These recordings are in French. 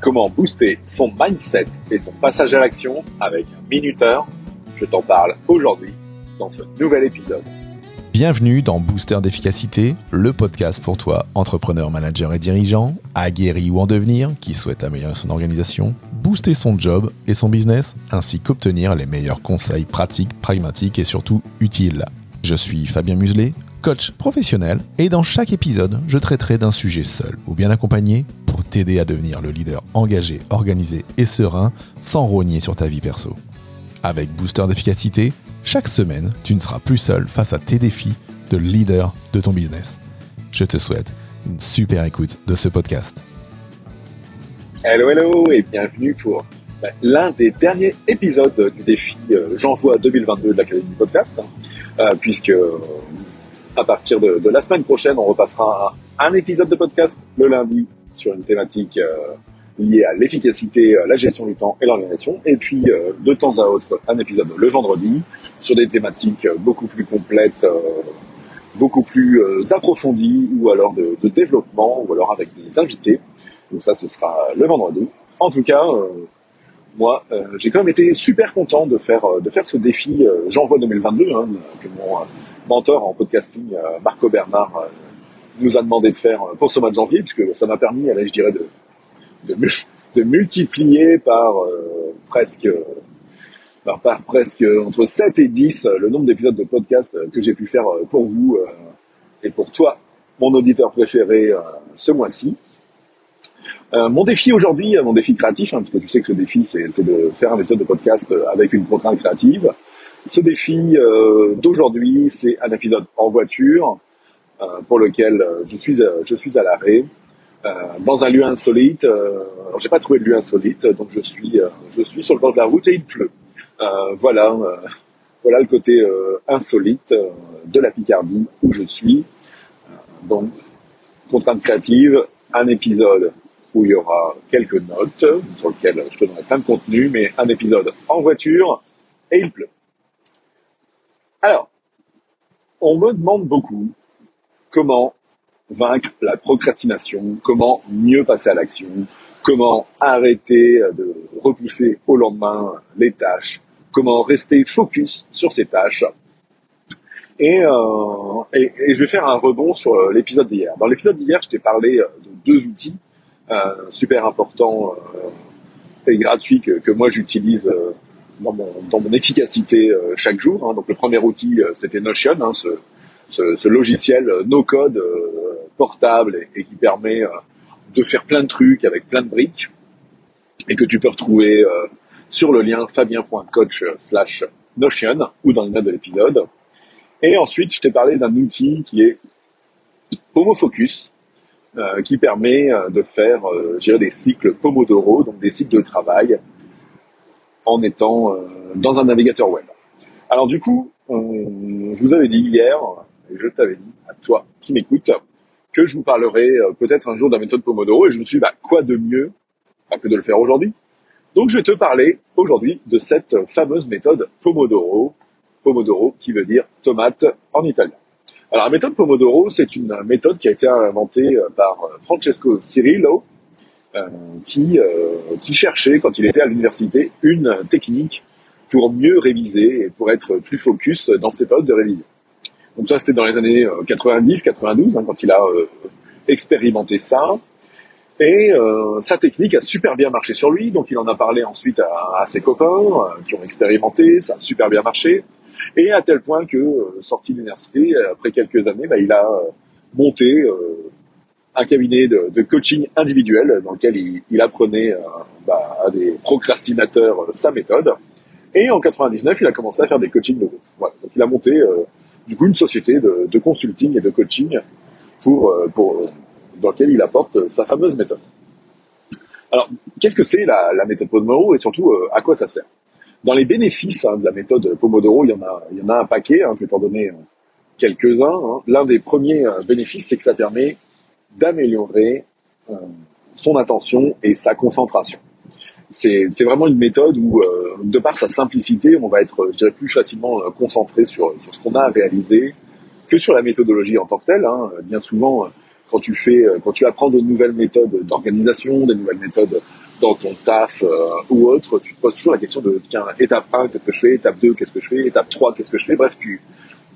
Comment booster son mindset et son passage à l'action avec un minuteur? Je t'en parle aujourd'hui dans ce nouvel épisode. Bienvenue dans Booster d'efficacité, le podcast pour toi, entrepreneur, manager et dirigeant, aguerri ou en devenir, qui souhaite améliorer son organisation, booster son job et son business, ainsi qu'obtenir les meilleurs conseils pratiques, pragmatiques et surtout utiles. Je suis Fabien Muselet, coach professionnel, et dans chaque épisode, je traiterai d'un sujet seul ou bien accompagné pour t'aider à devenir le leader engagé, organisé et serein sans rogner sur ta vie perso. Avec Booster d'efficacité, chaque semaine, tu ne seras plus seul face à tes défis de leader de ton business. Je te souhaite une super écoute de ce podcast. Hello, hello et bienvenue pour bah, l'un des derniers épisodes du défi euh, J'envoie 2022 de l'Académie podcast, hein. euh, puisque euh, à partir de, la semaine prochaine, on repassera un épisode de podcast le lundi sur une thématique liée à l'efficacité, la gestion du temps et l'organisation, et puis de temps à autre un épisode le vendredi sur des thématiques beaucoup plus complètes, beaucoup plus approfondies, ou alors de, développement, ou alors avec des invités. Donc ça, ce sera le vendredi. En tout cas, moi, euh, j'ai quand même été super content de faire ce défi euh, J'envoie 2022 hein, mentor en podcasting Marco Bernard nous a demandé de faire pour ce mois de janvier, puisque ça m'a permis, allez, je dirais, de de, multiplier par presque par, par, presque entre 7 et 10 le nombre d'épisodes de podcast que j'ai pu faire pour vous et pour toi, mon auditeur préféré, ce mois-ci. Euh, mon défi aujourd'hui, mon défi créatif, hein, parce que tu sais que ce défi, c'est de faire un épisode de podcast avec une contrainte créative. Ce défi euh, d'aujourd'hui, c'est un épisode en voiture euh, pour lequel je suis, je suis à l'arrêt dans un lieu insolite. alors, j'ai pas trouvé de lieu insolite, donc je suis, je suis sur le bord de la route et il pleut. voilà, voilà le côté insolite de la Picardie où je suis. donc, contrainte créative, un épisode où il y aura quelques notes sur lesquelles je te donnerai plein de contenu, mais un épisode en voiture et il pleut. Alors, on me demande beaucoup comment vaincre la procrastination, comment mieux passer à l'action, comment arrêter de repousser au lendemain les tâches, comment rester focus sur ces tâches. Et, euh, je vais faire un rebond sur l'épisode d'hier. Dans l'épisode d'hier, je t'ai parlé de deux outils euh, super important euh, et gratuit que, moi j'utilise euh, dans mon, efficacité chaque jour. Hein. Donc le premier outil, c'était Notion, hein, ce, logiciel no-code portable et, qui permet de faire plein de trucs avec plein de briques et que tu peux retrouver sur le lien fabien.coach slash Notion ou dans le note de l'épisode. Et ensuite, je t'ai parlé d'un outil qui est HomoFocus, euh, qui permet euh, de faire euh, des cycles Pomodoro, donc des cycles de travail, en étant dans un navigateur web. Alors du coup, je vous avais dit hier, et je t'avais dit à toi qui m'écoute, que je vous parlerai peut-être un jour de la méthode Pomodoro, et je me suis dit, bah, quoi de mieux que de le faire aujourd'hui Donc je vais te parler aujourd'hui de cette fameuse méthode Pomodoro, Pomodoro qui veut dire tomate en italien. Alors, la méthode Pomodoro, c'est une méthode qui a été inventée euh, par euh, Francesco Cirillo, euh, qui, qui cherchait, quand il était à l'université, une technique pour mieux réviser et pour être plus focus dans ses périodes de révision. Donc ça, c'était dans les années 90-92, hein, quand il a expérimenté ça. Et sa technique a super bien marché sur lui, donc il en a parlé ensuite à, à ses copains qui ont expérimenté, ça a super bien marché. Et à tel point que, euh, sorti de l'université, après quelques années, bah, il a euh, monté euh, un cabinet de, coaching individuel dans lequel il, apprenait bah, à des procrastinateurs sa méthode. Et en 99, il a commencé à faire des coachings de groupe. Voilà. Donc il a monté du coup une société de, de, consulting et de coaching pour, pour dans laquelle il apporte sa fameuse méthode. Alors, qu'est-ce que c'est la, la, méthode Pomodoro et surtout à quoi ça sert? Dans les bénéfices hein, de la méthode Pomodoro, il y en a, il y en a un paquet. Hein, je vais t'en donner quelques-uns. Hein. L'un des premiers bénéfices, c'est que ça permet d'améliorer son attention et sa concentration. C'est vraiment une méthode où, euh, de par sa simplicité, on va être, je dirais, plus facilement euh, concentré sur, sur ce qu'on a à réaliser que sur la méthodologie en tant que telle. Hein. Bien souvent, quand tu fais, quand tu apprends de nouvelles méthodes d'organisation, des nouvelles méthodes dans ton taf euh, ou autre, tu te poses toujours la question de tiens, étape 1, qu'est-ce que je fais? Étape 2, qu'est-ce que je fais? Étape 3, qu'est-ce que je fais? Bref, tu,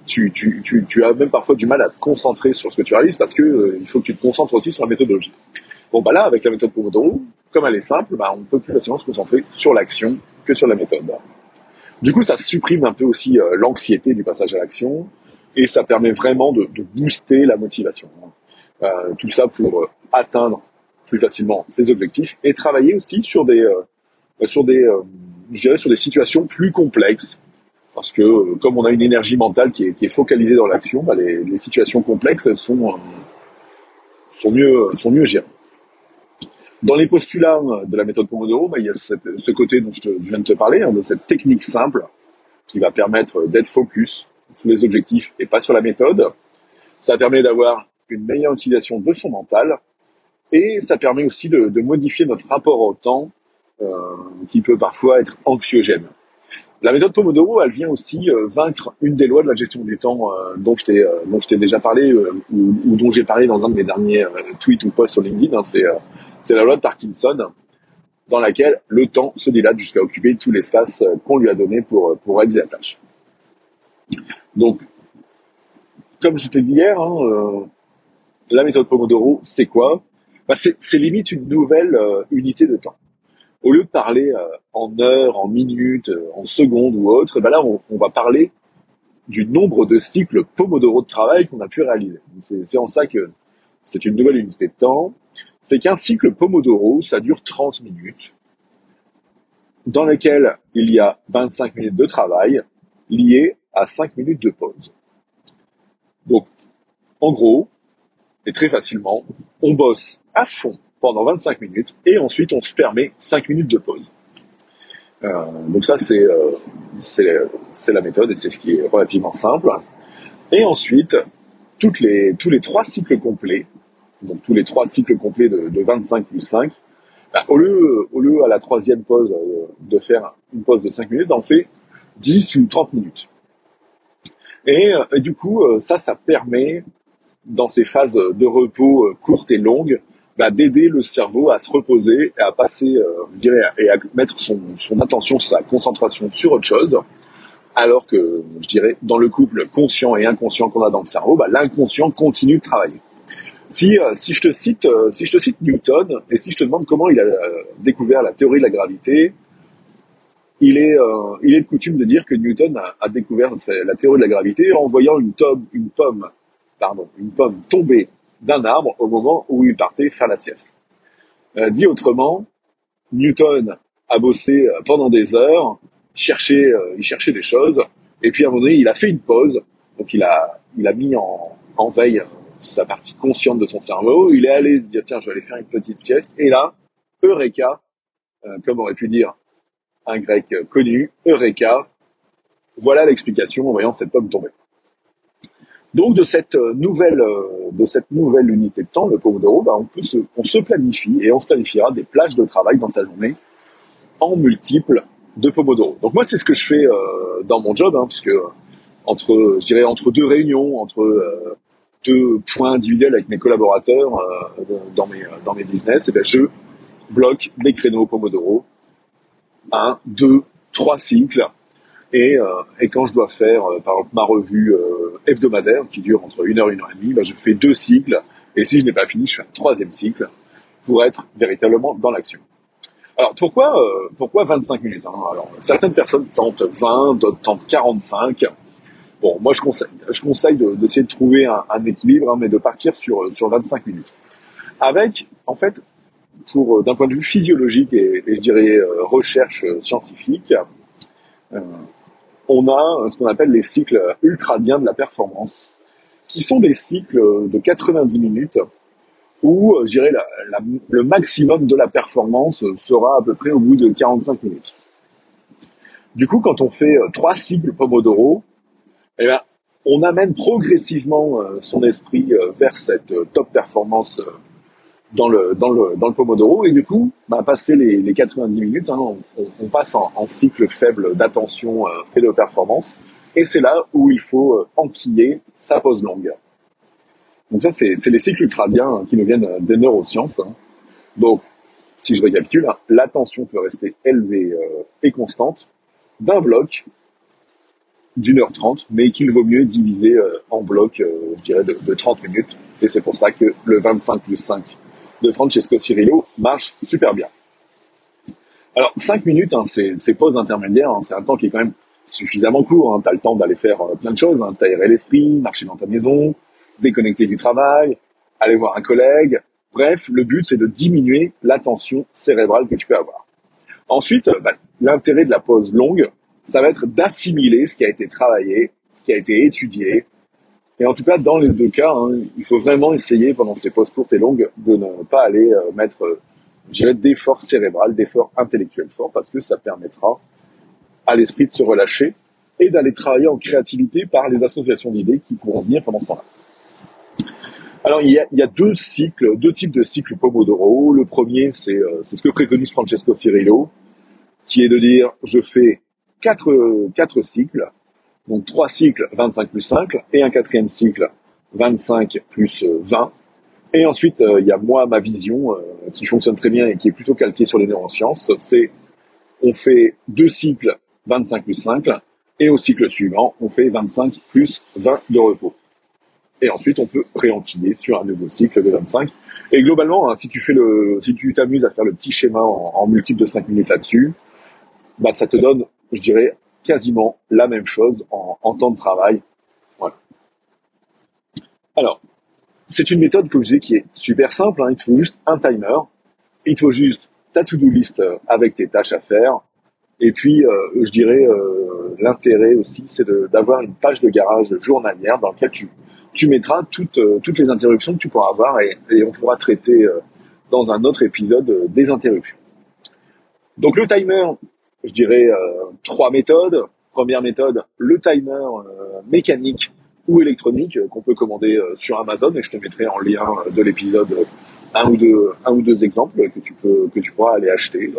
tu, as même parfois du mal à te concentrer sur ce que tu réalises parce que il faut que tu te concentres aussi sur la méthodologie. Bon, bah là, avec la méthode Pomodoro, comme elle est simple, bah, on peut plus facilement se concentrer sur l'action que sur la méthode. Du coup, ça supprime un peu aussi euh, l'anxiété du passage à l'action et ça permet vraiment de, booster la motivation. Euh, tout ça pour euh, atteindre plus facilement ses objectifs et travailler aussi sur des, euh, sur des, euh, sur des situations plus complexes. Parce que comme on a une énergie mentale qui est, focalisée dans l'action, bah les, situations complexes sont, sont mieux, sont mieux gérées. Dans les postulats de la méthode Pomodoro, bah, il y a ce côté dont je, viens de te parler, hein, de cette technique simple qui va permettre d'être focus sur les objectifs et pas sur la méthode. Ça permet d'avoir une meilleure utilisation de son mental et ça permet aussi de, modifier notre rapport au temps euh, qui peut parfois être anxiogène. La méthode Pomodoro, elle vient aussi euh, vaincre une des lois de la gestion du temps euh, dont je t'ai euh, déjà parlé ou, ou, dont j'ai parlé dans un de mes derniers tweets ou posts sur LinkedIn. Hein, c'est la loi de Parkinson, dans laquelle le temps se dilate jusqu'à occuper tout l'espace euh, qu'on lui a donné pour, euh, pour réaliser la tâche. Donc, comme je t'ai dit hier, hein, euh, la méthode Pomodoro, c'est quoi? Bah C'est limite une nouvelle unité de temps. Au lieu de parler en heures, en minutes, en secondes ou autre, bah là, on, on, va parler du nombre de cycles Pomodoro de travail qu'on a pu réaliser. C'est en ça que c'est une nouvelle unité de temps c'est qu'un cycle Pomodoro, ça dure 30 minutes, dans lequel il y a 25 minutes de travail liées à 5 minutes de pause. Donc, en gros, et très facilement, on bosse à fond pendant 25 minutes et ensuite on se permet 5 minutes de pause. Euh, donc ça, c'est euh, la méthode et c'est ce qui est relativement simple. Et ensuite, toutes les, tous les trois cycles complets, donc tous les trois cycles complets de, de 25 plus 5, bah, au, lieu, au lieu à la troisième pause euh, de faire une pause de 5 minutes, on fait 10 ou 30 minutes. Et, euh, et, du coup, euh, ça, ça permet, dans ces phases de repos courtes et longues, bah, d'aider le cerveau à se reposer et à passer, je dirais, et à mettre son, son attention, sa concentration sur autre chose. Alors que, je dirais, dans le couple conscient et inconscient qu'on a dans le cerveau, bah, l'inconscient continue de travailler. Si, euh, si, je te cite, euh, si je te cite Newton et si je te demande comment il a euh, découvert la théorie de la gravité, il est, il est de coutume de dire que Newton a, a, découvert la théorie de la gravité en voyant une, tome, une pomme, pardon, une pomme tomber d'un arbre au moment où il partait faire la sieste. dit autrement, Newton a bossé pendant des heures, cherché, il cherchait des choses, et puis à un moment donné, il a fait une pause, donc il a, il a mis en, en veille sa partie consciente de son cerveau, il est allé se dire tiens je vais aller faire une petite sieste et là eureka euh, comme aurait pu dire un grec connu eureka voilà l'explication en voyant cette pomme tomber. Donc de cette euh, nouvelle euh, de cette nouvelle unité de temps le Pomodoro bah, on peut se on se planifie et on se planifiera des plages de travail dans sa journée en multiples de Pomodoro. Donc moi c'est ce que je fais dans mon job hein, puisque entre je dirais entre deux réunions entre deux points individuels avec mes collaborateurs euh, dans, mes, dans mes business, et bien je bloque des créneaux Pomodoro, un, deux, trois cycles. Et, euh, et quand je dois faire, euh, par exemple, ma revue hebdomadaire qui dure entre une heure et une heure et demie, ben, je fais deux cycles. Et si je n'ai pas fini, je fais un troisième cycle pour être véritablement dans l'action. Alors pourquoi pourquoi 25 minutes hein? Alors certaines personnes tentent 20, d'autres tentent 45. Bon, moi je conseille, je conseille d'essayer de, trouver un, un équilibre, hein, mais de partir sur, sur 25 minutes. Avec, en fait, pour d'un point de vue physiologique et, et je dirais euh, recherche scientifique, euh, on a ce qu'on appelle les cycles ultradiens de la performance, qui sont des cycles de 90 minutes où, je dirais, le maximum de la performance sera à peu près au bout de 45 minutes. Du coup, quand on fait trois cycles Pomodoro, eh ben, on amène progressivement son esprit vers cette top performance dans le, dans le, dans le Pomodoro. Et du coup, bah, passer les, les 90 minutes, hein, on, on, passe en, cycle faible d'attention euh, et de performance. Et c'est là où il faut euh, enquiller sa pause longue. Donc ça, c'est, les cycles ultradiens hein, qui nous viennent des neurosciences. Hein. Donc, si je récapitule, hein, l'attention peut rester élevée euh, et constante d'un bloc d'une heure trente, mais qu'il vaut mieux diviser en blocs, je dirais, de, de 30 minutes. Et c'est pour ça que le 25 plus 5 de Francesco Cirillo marche super bien. Alors, 5 minutes, hein, c'est pauses intermédiaires, hein, c'est un temps qui est quand même suffisamment court. Hein. Tu as le temps d'aller faire euh, plein de choses, hein, t'aérer l'esprit, marcher dans ta maison, déconnecter du travail, aller voir un collègue. Bref, le but, c'est de diminuer la tension cérébrale que tu peux avoir. Ensuite, bah, l'intérêt de la pause longue, ça va être d'assimiler ce qui a été travaillé, ce qui a été étudié, et en tout cas, dans les deux cas, hein, il faut vraiment essayer pendant ces pauses courtes et longues de ne pas aller euh, mettre, euh, je dirais, d'efforts cérébral, d'efforts intellectuels forts, parce que ça permettra à l'esprit de se relâcher et d'aller travailler en créativité par les associations d'idées qui pourront venir pendant ce temps-là. Alors, il y, a, il y a deux cycles, deux types de cycles Pomodoro. Le premier, c'est euh, ce que préconise Francesco Cirillo, qui est de dire, je fais quatre, quatre cycles, donc trois cycles 25 plus 5 et un quatrième cycle 25 plus 20. Et ensuite, euh, il y a moi, ma vision, euh, qui fonctionne très bien et qui est plutôt calquée sur les neurosciences. C'est, on fait deux cycles 25 plus 5 et au cycle suivant, on fait 25 plus 20 de repos. Et ensuite, on peut réenquiller sur un nouveau cycle de 25. Et globalement, hein, si tu fais le, si tu t'amuses à faire le petit schéma en, en multiple de 5 minutes là-dessus, bah, ça te donne, je dirais, quasiment la même chose en, temps de travail. Voilà. Alors, c'est une méthode, que je disais, qui est super simple. Hein. Il te faut juste un timer. Il te faut juste ta to-do list euh, avec tes tâches à faire. Et puis, euh, je dirais, euh, l'intérêt aussi, c'est d'avoir une page de garage journalière dans laquelle tu, tu mettras toutes, toutes les interruptions que tu pourras avoir et, et on pourra traiter dans un autre épisode des interruptions. Donc le timer, je dirais, euh, trois méthodes. Première méthode, le timer euh, mécanique ou électronique euh, qu'on peut commander sur Amazon. Et je te mettrai en lien de l'épisode un ou deux exemples que tu peux que tu pourras aller acheter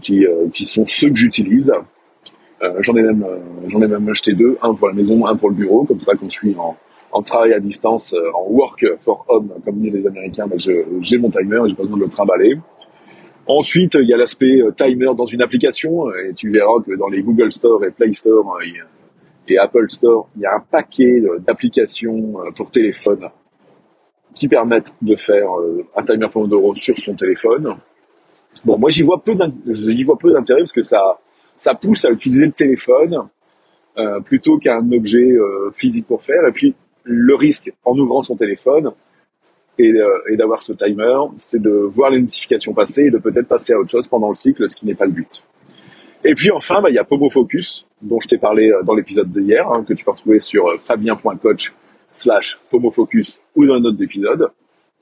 qui sont ceux que j'utilise. J'en ai même j'en ai même acheté deux un pour la maison un pour le bureau. Comme ça quand je suis en, en travail à distance en work for home comme disent les américains ben j'ai mon timer j'ai pas besoin de le trimballer Ensuite, il y a l'aspect euh, timer dans une application, et tu verras que dans les Google Store et Play Store hein, et Apple Store, il y a un paquet d'applications euh, pour téléphone qui permettent de faire euh, un timer Pomodoro sur son téléphone. Bon, moi j'y vois peu d'intérêt parce que ça ça pousse à utiliser le téléphone euh, plutôt qu'un objet euh, physique pour faire. Et puis le risque en ouvrant son téléphone, euh, et, d'avoir ce timer, c'est de voir les notifications passer et de peut-être passer à autre chose pendant le cycle, ce qui n'est pas le but. Et puis enfin, bah, il y a Pomo Focus, dont je t'ai parlé euh, dans l'épisode d'hier, hein, que tu peux retrouver sur euh, fabien.coach slash pomofocus ou dans un autre épisode,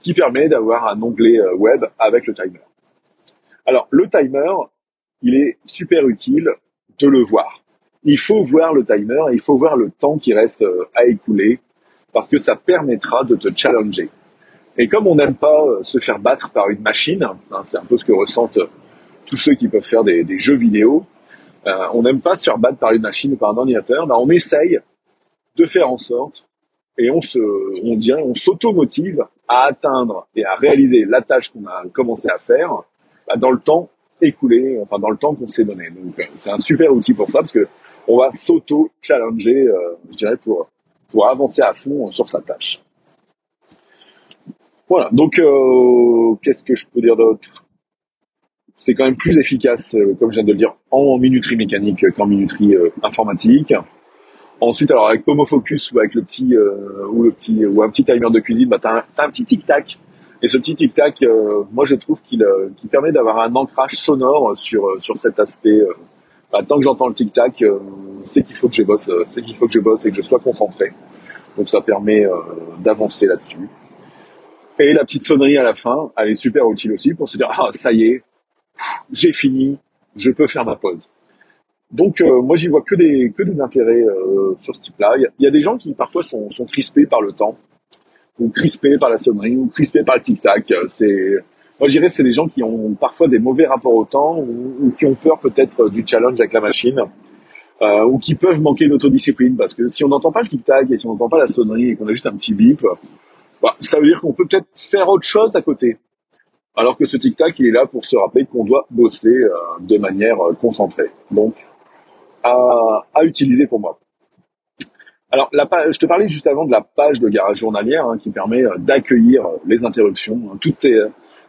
qui permet d'avoir un onglet web avec le timer. Alors, le timer, il est super utile de le voir. Il faut voir le timer, il faut voir le temps qui reste à écouler, parce que ça permettra de te challenger. Et comme on n'aime pas euh, se faire battre par une machine, hein, c'est un peu ce que ressentent euh, tous ceux qui peuvent faire des, jeux vidéo, euh, on n'aime pas se faire battre par une machine ou par un ordinateur, ben on essaye de faire en sorte et on se, on dirait, on s'automotive à atteindre et à réaliser la tâche qu'on a commencé à faire ben, dans le temps écoulé, enfin dans le temps qu'on s'est donné. Donc c'est un super outil pour ça parce que on va s'auto-challenger, je dirais, pour pour avancer à fond sur sa tâche. Voilà, donc euh, qu'est-ce que je peux dire d'autre? C'est quand même plus efficace, euh, comme je viens de le dire, en minuterie mécanique qu'en minuterie euh, informatique. Ensuite, alors avec Pomofocus ou avec le petit ou le petit ou un petit timer de cuisine, bah t'as un, petit tic tac. Et ce petit tic tac, moi je trouve qu'il permet d'avoir un ancrage sonore sur sur cet aspect. Bah, tant que j'entends le tic tac, c'est qu'il faut que je bosse, c'est qu'il faut que je bosse et que je sois concentré. Donc ça permet d'avancer là-dessus. Et la petite sonnerie à la fin, elle est super utile aussi pour se dire ah ça y est, j'ai fini, je peux faire ma pause. Donc euh, moi j'y vois que des que des intérêts euh, sur ce type-là. Il y, a des gens qui parfois sont, sont crispés par le temps, ou crispés par la sonnerie, ou crispés par le tic-tac. C'est moi je dirais c'est des gens qui ont parfois des mauvais rapports au temps ou, qui ont peur peut-être du challenge avec la machine. Euh, ou qui peuvent manquer d'autodiscipline parce que si on n'entend pas le tic-tac et si on n'entend pas la sonnerie et qu'on a juste un petit bip, bah, ça veut dire qu'on peut peut-être faire autre chose à côté. Alors que ce tic-tac, il est là pour se rappeler qu'on doit bosser euh, de manière euh, concentrée. Donc, à, à, utiliser pour moi. Alors, la page, je te parlais juste avant de la page de garage journalière hein, qui permet euh, d'accueillir les interruptions, hein, toutes,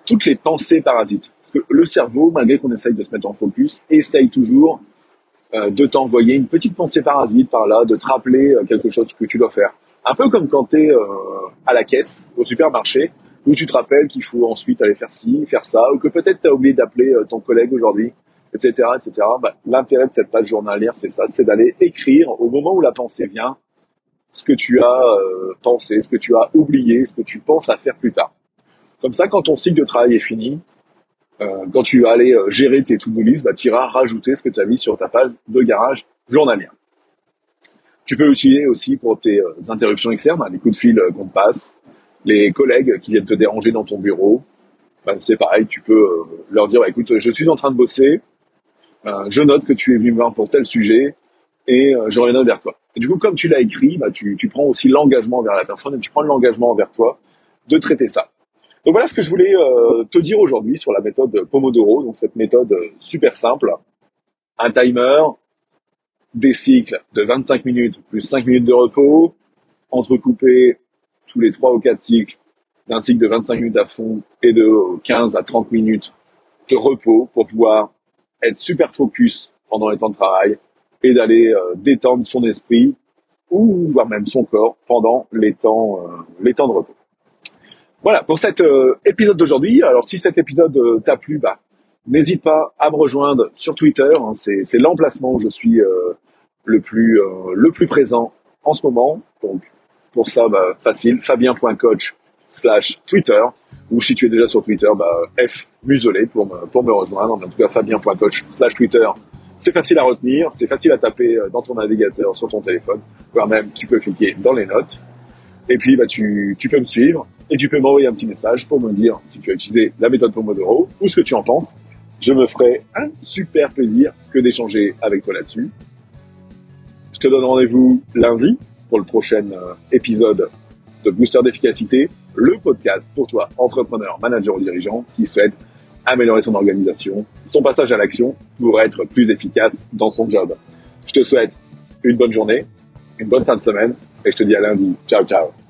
toutes les pensées parasites. Parce que le cerveau, malgré qu'on essaye de se mettre en focus, essaye toujours de t'envoyer une petite pensée parasite par là, de te rappeler quelque chose que tu dois faire. Un peu comme quand tu es à la caisse au supermarché où tu te rappelles qu'il faut ensuite aller faire ci, faire ça, ou que peut-être tu as oublié d'appeler euh, ton collègue aujourd'hui, etc., etc. Bah, L'intérêt de cette page journalière, c'est ça, c'est d'aller écrire au moment où la pensée vient, ce que tu as euh, pensé, ce que tu as oublié, ce que tu penses à faire plus tard. Comme ça, quand ton cycle de travail est fini, euh, quand tu vas aller euh, gérer tes to-do bah, tu iras rajouter ce que tu as mis sur ta page de garage journalière. Tu peux l'utiliser aussi pour tes interruptions externes, les coups de fil qu'on te passe, les collègues qui viennent te déranger dans ton bureau, ben, c'est pareil, tu peux euh, leur dire, bah, écoute, je suis en train de bosser, euh, je note que tu es venu me voir pour tel sujet, et euh, je reviendrai vers toi. Et du coup, comme tu l'as écrit, bah, tu, tu prends aussi l'engagement vers la personne, et tu prends l'engagement vers toi de traiter ça. Donc voilà ce que je voulais te dire aujourd'hui sur la méthode Pomodoro, donc cette méthode super simple. Un timer, des cycles de 25 minutes plus 5 minutes de repos, entrecoupés tous les 3 ou 4 cycles d'un cycle de 25 minutes à fond et de 15 à 30 minutes de repos pour pouvoir être super focus pendant les temps de travail et d'aller euh, détendre son esprit ou voire même son corps pendant les temps, euh, les temps de repos. Voilà pour cet euh, épisode d'aujourd'hui. Alors si cet épisode t'a plu, bah, n'hésite pas à me rejoindre sur Twitter. Hein. c'est l'emplacement où je suis le plus le plus présent en ce moment. Donc pour ça, bah, facile, fabien.coach slash Twitter, ou si tu es déjà sur Twitter, bah, F muselé pour me, pour me rejoindre. En tout cas, fabien.coach slash Twitter. C'est facile à retenir, c'est facile à taper euh, dans ton navigateur sur ton téléphone, voire même tu peux cliquer dans les notes. Et puis, bah, tu, tu peux me suivre et tu peux m'envoyer un petit message pour me dire si tu as utilisé la méthode Pomodoro ou ce que tu en penses. Je me ferai un super plaisir que d'échanger avec toi là-dessus. Je te donne rendez-vous lundi pour le prochain euh, épisode de Booster d'efficacité, le podcast pour toi, entrepreneur, manager ou dirigeant qui souhaite améliorer son organisation, son passage à l'action pour être plus efficace dans son job. Je te souhaite une bonne journée, une bonne fin de semaine et je te dis à lundi. Ciao, ciao.